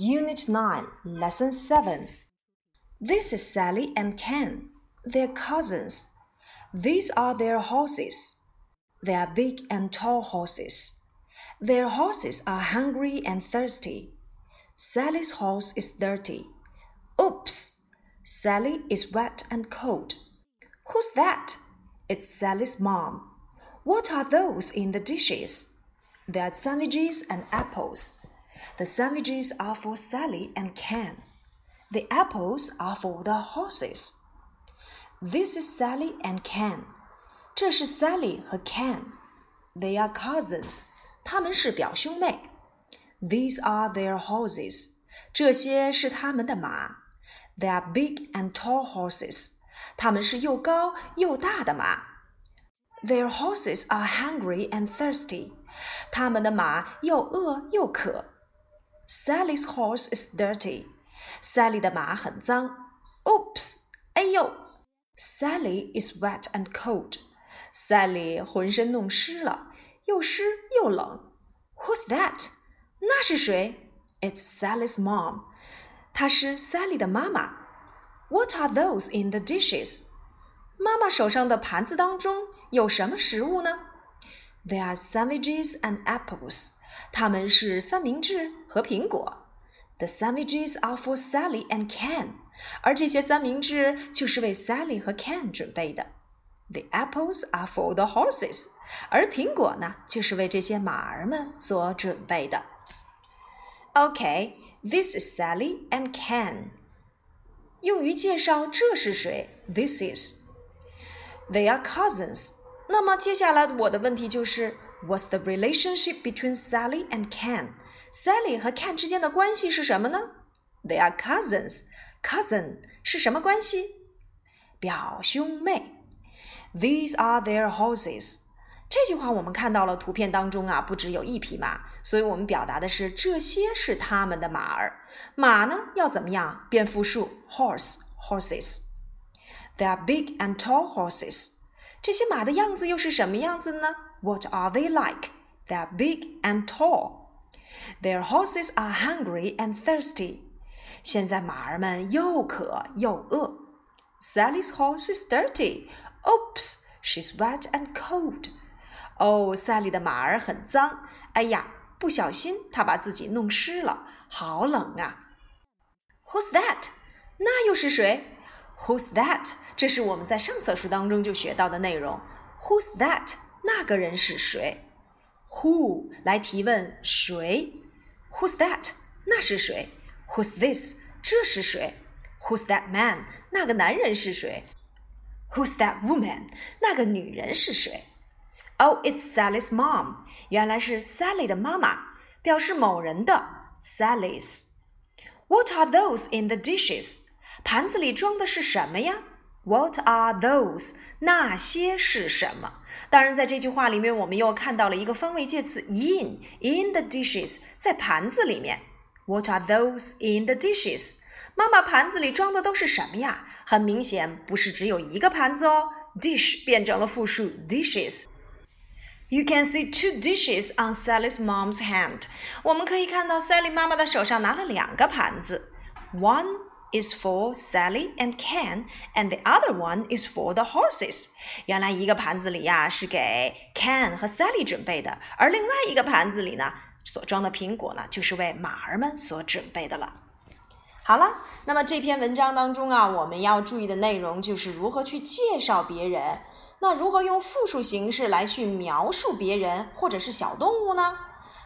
Unit 9, Lesson 7. This is Sally and Ken. They're cousins. These are their horses. They are big and tall horses. Their horses are hungry and thirsty. Sally's horse is dirty. Oops! Sally is wet and cold. Who's that? It's Sally's mom. What are those in the dishes? They are sandwiches and apples. The sandwiches are for Sally and Ken. The apples are for the horses. This is Sally and Ken. 这是 Sally 和 Ken. They are cousins. 他们是表兄妹。These are their horses. 这些是他们的马。They are big and tall horses. 他们是又高又大的马。Their horses are hungry and thirsty. 他们的马又饿又渴。 Sally's horse is dirty. Sally 的马很脏。Oops! 哎呦！Sally is wet and cold. Sally 浑身弄湿了，又湿又冷。Who's that? 那是谁？It's Sally's mom. 她是 Sally 的妈妈。What are those in the dishes? 妈妈手上的盘子当中有什么食物呢？They are sandwiches and apples. 它们是三明治和苹果。The sandwiches are for Sally and Ken. 而这些三明治就是为 Sally 和 Ken 准备的。The apples are for the horses. 而苹果呢，就是为这些马儿们所准备的。Okay, this is Sally and Ken. 用于介绍这是谁，this is。They are cousins. 那么接下来我的问题就是 ，What's the relationship between Sally and Ken? Sally 和 Ken 之间的关系是什么呢？They are cousins. Cousin 是什么关系？表兄妹。These are their horses. 这句话我们看到了图片当中啊，不只有一匹马，所以我们表达的是这些是他们的马儿。马呢要怎么样变复数？horse horses。They are big and tall horses。这些马的样子又是什么样子呢 ？What are they like? They are big and tall. Their horses are hungry and thirsty. 现在马儿们又渴又饿。Sally's horse is dirty. Oops, she's wet and cold. 哦，赛莉的马儿很脏。哎呀，不小心她把自己弄湿了，好冷啊！Who's that？那又是谁？Who's that？这是我们在上册书当中就学到的内容。Who's that？ 那个人是谁？Who 来提问谁？Who's that？那是谁？Who's this？这是谁？Who's that man？那个男人是谁？Who's that woman？那个女人是谁？Oh, it's Sally's mom. 原来是 Sally 的妈妈，表示某人的 Sally's。What are those in the dishes? 盘子里装的是什么呀？What are those? 那些是什么？ 当然，在这句话里面，我们又看到了一个方位介词 in in the dishes，在盘子里面。What are those in the dishes? 妈妈盘子里装的都是什么呀？很明显，不是只有一个盘子哦。Dish 变成了复数 dishes。You can see two dishes on Sally's mom's hand. 我们可以看到 Sally 妈妈的手上拿了两个盘子。One is for Sally and Ken, and the other one is for the horses. 原来一个盘子里呀是给 Ken 和 Sally 准备的，而另外一个盘子里呢所装的苹果呢就是为马儿们所准备的了。好了，那么这篇文章当中啊，我们要注意的内容就是如何去介绍别人。那如何用复数形式来去描述别人或者是小动物呢？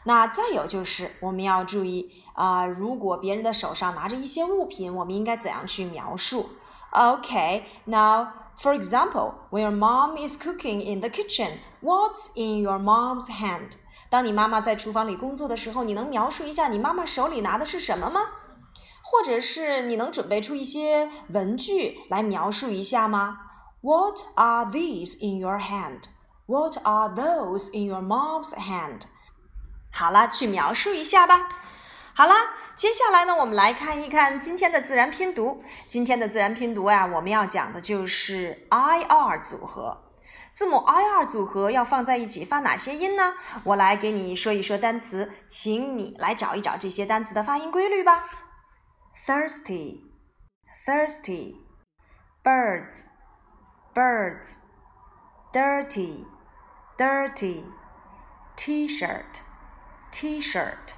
那再有就是我们要注意啊，如果别人的手上拿着一些物品，我们应该怎样去描述？Okay, now for example, when your mom is cooking in the kitchen, what's in your mom's hand? 当你妈妈在厨房里工作的时候，你能描述一下你妈妈手里拿的是什么吗？或者是你能准备出一些文具来描述一下吗？What are these in your hand? What are those in your mom's hand? 好了，去描述一下吧。好了，接下来呢，我们来看一看今天的自然拼读。今天的自然拼读呀，我们要讲的就是 I R 组合。字母 i r 组合要放在一起发哪些音呢？我来给你说一说单词，请你来找一找这些单词的发音规律吧。Thirsty, thirsty, birds, birds, dirty, dirty, t-shirt, t-shirt,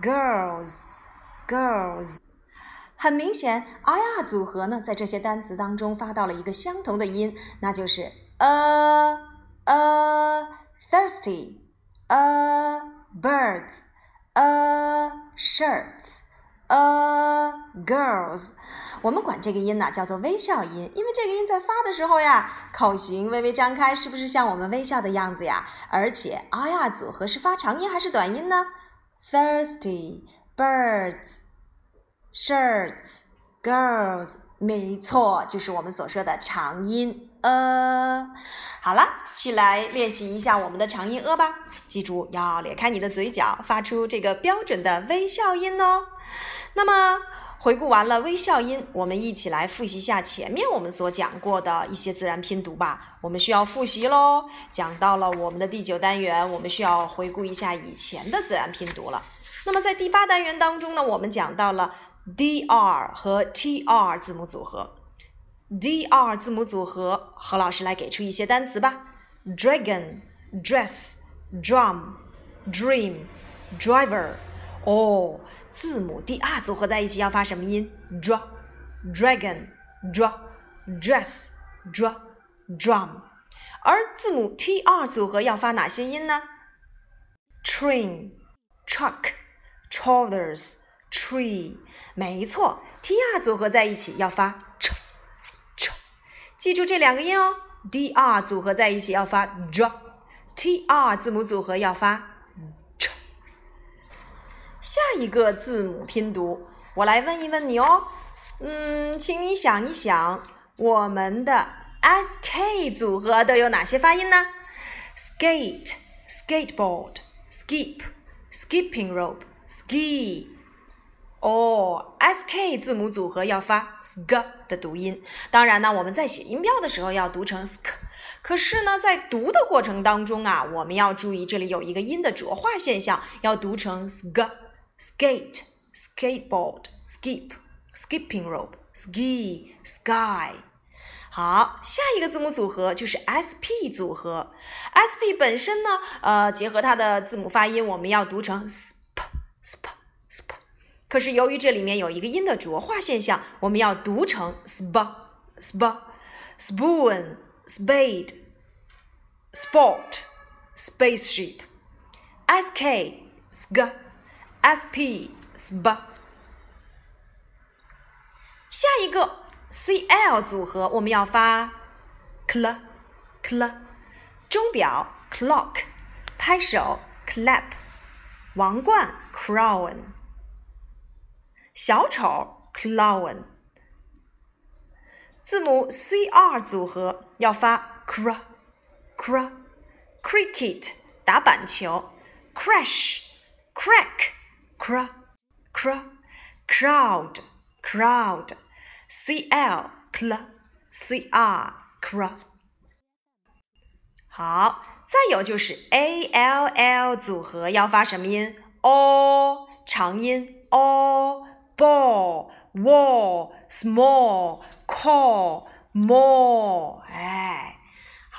girls, girls。很明显，i r 组合呢，在这些单词当中发到了一个相同的音，那就是 a a thirsty a birds a shirts A girls。我们管这个音呢叫做微笑音，因为这个音在发的时候呀，口型微微张开，是不是像我们微笑的样子呀？而且 i r 组合是发长音还是短音呢？thirsty birds。Shirts, girls，没错，就是我们所说的长音呃。好了，去来练习一下我们的长音呃吧。记住要咧开你的嘴角，发出这个标准的微笑音哦。那么回顾完了微笑音，我们一起来复习一下前面我们所讲过的一些自然拼读吧。我们需要复习喽。讲到了我们的第九单元，我们需要回顾一下以前的自然拼读了。那么在第八单元当中呢，我们讲到了。dr 和 tr 字母组合，dr 字母组合，何老师来给出一些单词吧：dragon、dress、drum、dream、driver。哦，字母 dr 组合在一起要发什么音？dr、dragon、dr、dress、dr、drum。而字母 tr 组合要发哪些音呢？train、truck、trousers、tree。没错，T R 组合在一起要发 ch ch，记住这两个音哦。D R 组合在一起要发 j，T R 字母组合要发。下一个字母拼读，我来问一问你哦。嗯，请你想一想，我们的 S K 组合都有哪些发音呢？Skate, skateboard, skip, skipping rope, ski。哦，S K 字母组合要发 sk 的读音。当然呢，我们在写音标的时候要读成 sk。可是呢，在读的过程当中啊，我们要注意这里有一个音的浊化现象，要读成 sk。skate、skateboard、skip、skipping rope、ski、sky。好，下一个字母组合就是 S P 组合。S P 本身呢，呃，结合它的字母发音，我们要读成 sp sp sp。可是由于这里面有一个音的浊化现象，我们要读成 sp sp spoon spade sport spaceship sk sk Sp sp。下一个 cl 组合我们要发 cl cl，钟表 clock，拍手 clap，王冠 crown。小丑 clown，字母 c r 组合要发 cr cr cricket 打板球 crash crack cr cr crowd crowd c l cl c r cr 好，再有就是 a l l 组合要发什么音 o 长音 o。ball, wall, small, call, more。哎，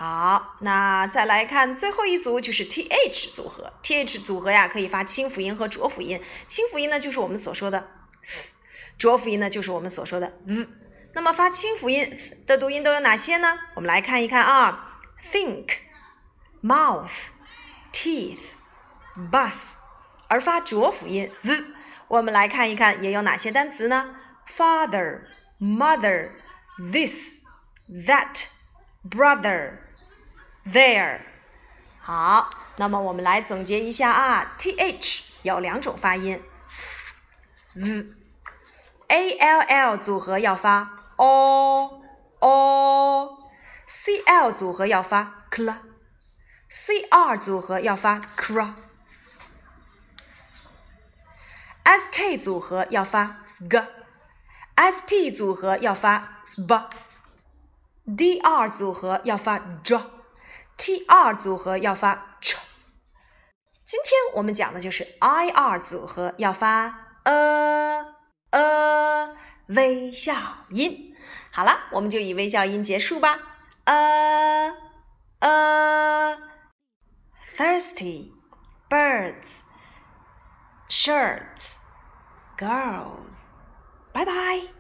好，那再来看最后一组，就是 th 组合。th 组合呀，可以发清辅音和浊辅音。清辅音呢，就是我们所说的；浊辅音呢，就是我们所说的 v。那么发清辅音的读音都有哪些呢？我们来看一看啊，think, mouth, teeth, bath。而发浊辅音 v。我们来看一看，也有哪些单词呢？Father, mother, this, that, brother, there。好，那么我们来总结一下啊，th 有两种发音，v，a l l 组合要发 o o，c l 组合要发 cl，c r 组合要发 cr。S K 组合要发 sk，S P 组合要发 sp，D R 组合要发 dr T R 组合要发 ch。今天我们讲的就是 I R 组合要发呃呃微笑音。好了，我们就以微笑音结束吧。呃呃，thirsty birds shirts girls。拜拜。